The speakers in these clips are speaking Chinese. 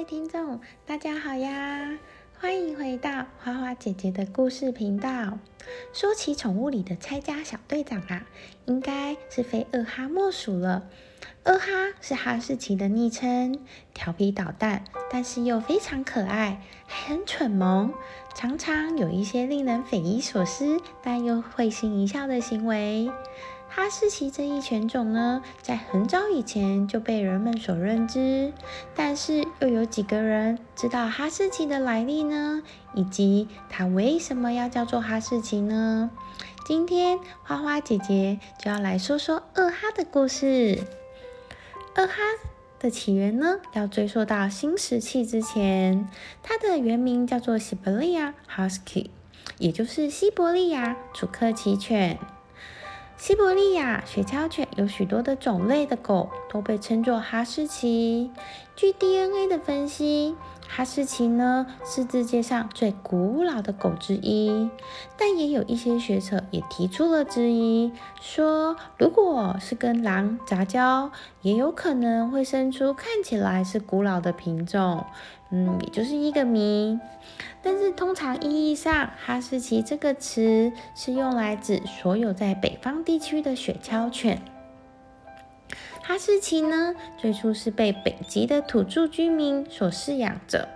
位听众，大家好呀！欢迎回到花花姐姐的故事频道。说起宠物里的拆家小队长啊，应该是非二哈莫属了。二哈是哈士奇的昵称，调皮捣蛋，但是又非常可爱，还很蠢萌，常常有一些令人匪夷所思但又会心一笑的行为。哈士奇这一犬种呢，在很早以前就被人们所认知，但是又有几个人知道哈士奇的来历呢？以及它为什么要叫做哈士奇呢？今天花花姐姐就要来说说二哈的故事。二哈的起源呢，要追溯到新石器之前，它的原名叫做西伯利亚 Husky，也就是西伯利亚楚克奇犬。西伯利亚雪橇犬有许多的种类的狗都被称作哈士奇。据 DNA 的分析，哈士奇呢是世界上最古老的狗之一。但也有一些学者也提出了质疑，说如果是跟狼杂交，也有可能会生出看起来是古老的品种。嗯，也就是一个谜。但是通常意义上，哈士奇这个词是用来指所有在北方地区的雪橇犬。哈士奇呢，最初是被北极的土著居民所饲养着。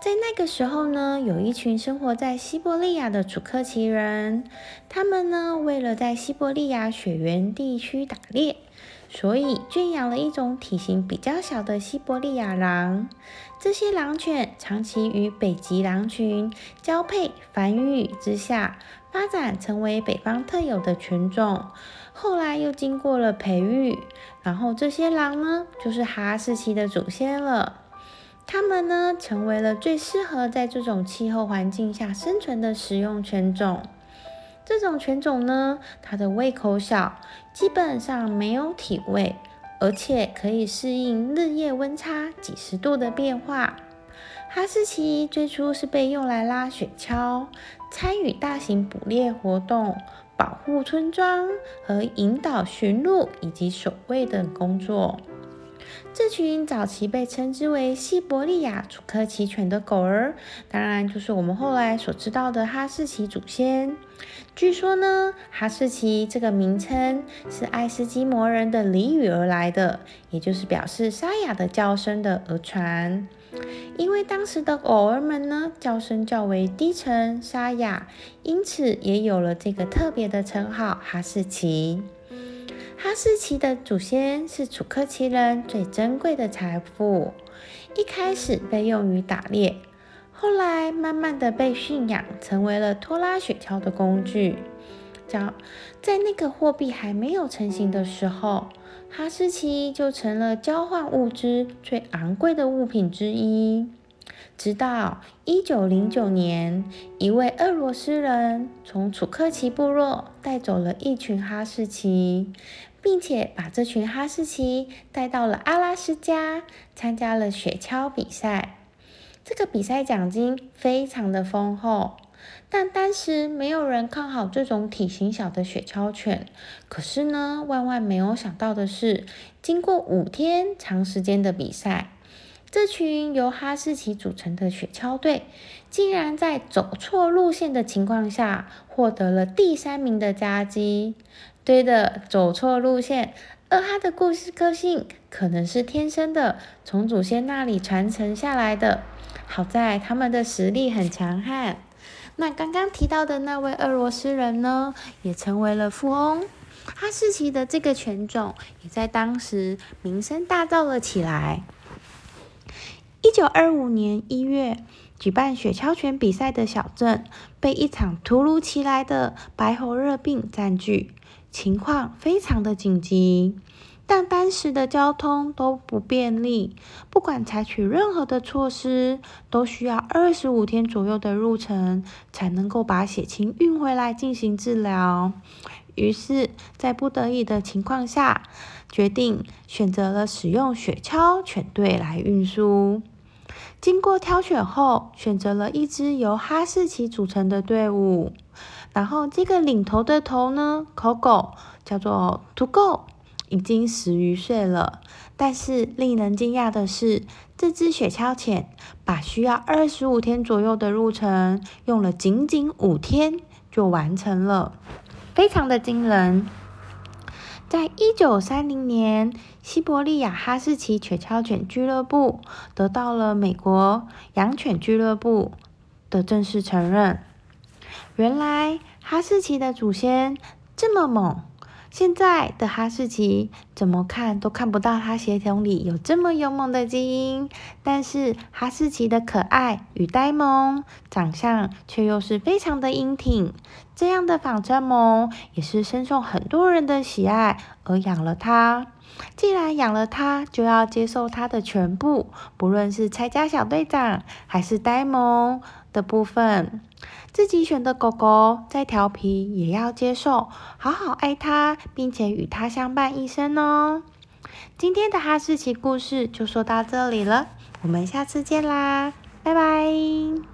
在那个时候呢，有一群生活在西伯利亚的楚克奇人，他们呢，为了在西伯利亚雪原地区打猎。所以圈养了一种体型比较小的西伯利亚狼。这些狼犬长期与北极狼群交配繁育之下，发展成为北方特有的犬种。后来又经过了培育，然后这些狼呢，就是哈士奇的祖先了。它们呢，成为了最适合在这种气候环境下生存的食用犬种。这种犬种呢，它的胃口小，基本上没有体味，而且可以适应日夜温差几十度的变化。哈士奇最初是被用来拉雪橇、参与大型捕猎活动、保护村庄和引导驯鹿以及守卫等工作。这群早期被称之为西伯利亚楚克奇犬的狗儿，当然就是我们后来所知道的哈士奇祖先。据说呢，哈士奇这个名称是爱斯基摩人的俚语而来的，也就是表示沙哑的叫声的讹传。因为当时的狗儿们呢，叫声较为低沉沙哑，因此也有了这个特别的称号哈士奇。哈士奇的祖先是楚克奇人最珍贵的财富，一开始被用于打猎，后来慢慢的被驯养，成为了拖拉雪橇的工具。在在那个货币还没有成型的时候，哈士奇就成了交换物资最昂贵的物品之一。直到一九零九年，一位俄罗斯人从楚克奇部落带走了一群哈士奇，并且把这群哈士奇带到了阿拉斯加，参加了雪橇比赛。这个比赛奖金非常的丰厚，但当时没有人看好这种体型小的雪橇犬。可是呢，万万没有想到的是，经过五天长时间的比赛。这群由哈士奇组成的雪橇队，竟然在走错路线的情况下，获得了第三名的佳绩。对的，走错路线。而哈的故事个性可能是天生的，从祖先那里传承下来的。好在他们的实力很强悍。那刚刚提到的那位俄罗斯人呢，也成为了富翁。哈士奇的这个犬种，也在当时名声大噪了起来。一九二五年一月，举办雪橇犬比赛的小镇被一场突如其来的白喉热病占据，情况非常的紧急。但当时的交通都不便利，不管采取任何的措施，都需要二十五天左右的路程才能够把血清运回来进行治疗。于是，在不得已的情况下，决定选择了使用雪橇犬队来运输。经过挑选后，选择了一支由哈士奇组成的队伍。然后，这个领头的头呢，口狗叫做 To Go，已经十余岁了。但是令人惊讶的是，这只雪橇犬把需要二十五天左右的路程，用了仅仅五天就完成了，非常的惊人。在一九三零年，西伯利亚哈士奇雪橇犬俱乐部得到了美国养犬俱乐部的正式承认。原来哈士奇的祖先这么猛。现在的哈士奇怎么看都看不到它血统里有这么勇猛的基因，但是哈士奇的可爱与呆萌长相却又是非常的英挺。这样的仿真萌也是深受很多人的喜爱而养了它。既然养了它，就要接受它的全部，不论是拆家小队长还是呆萌的部分。自己选的狗狗再调皮也要接受，好好爱它，并且与它相伴一生哦。今天的哈士奇故事就说到这里了，我们下次见啦！拜拜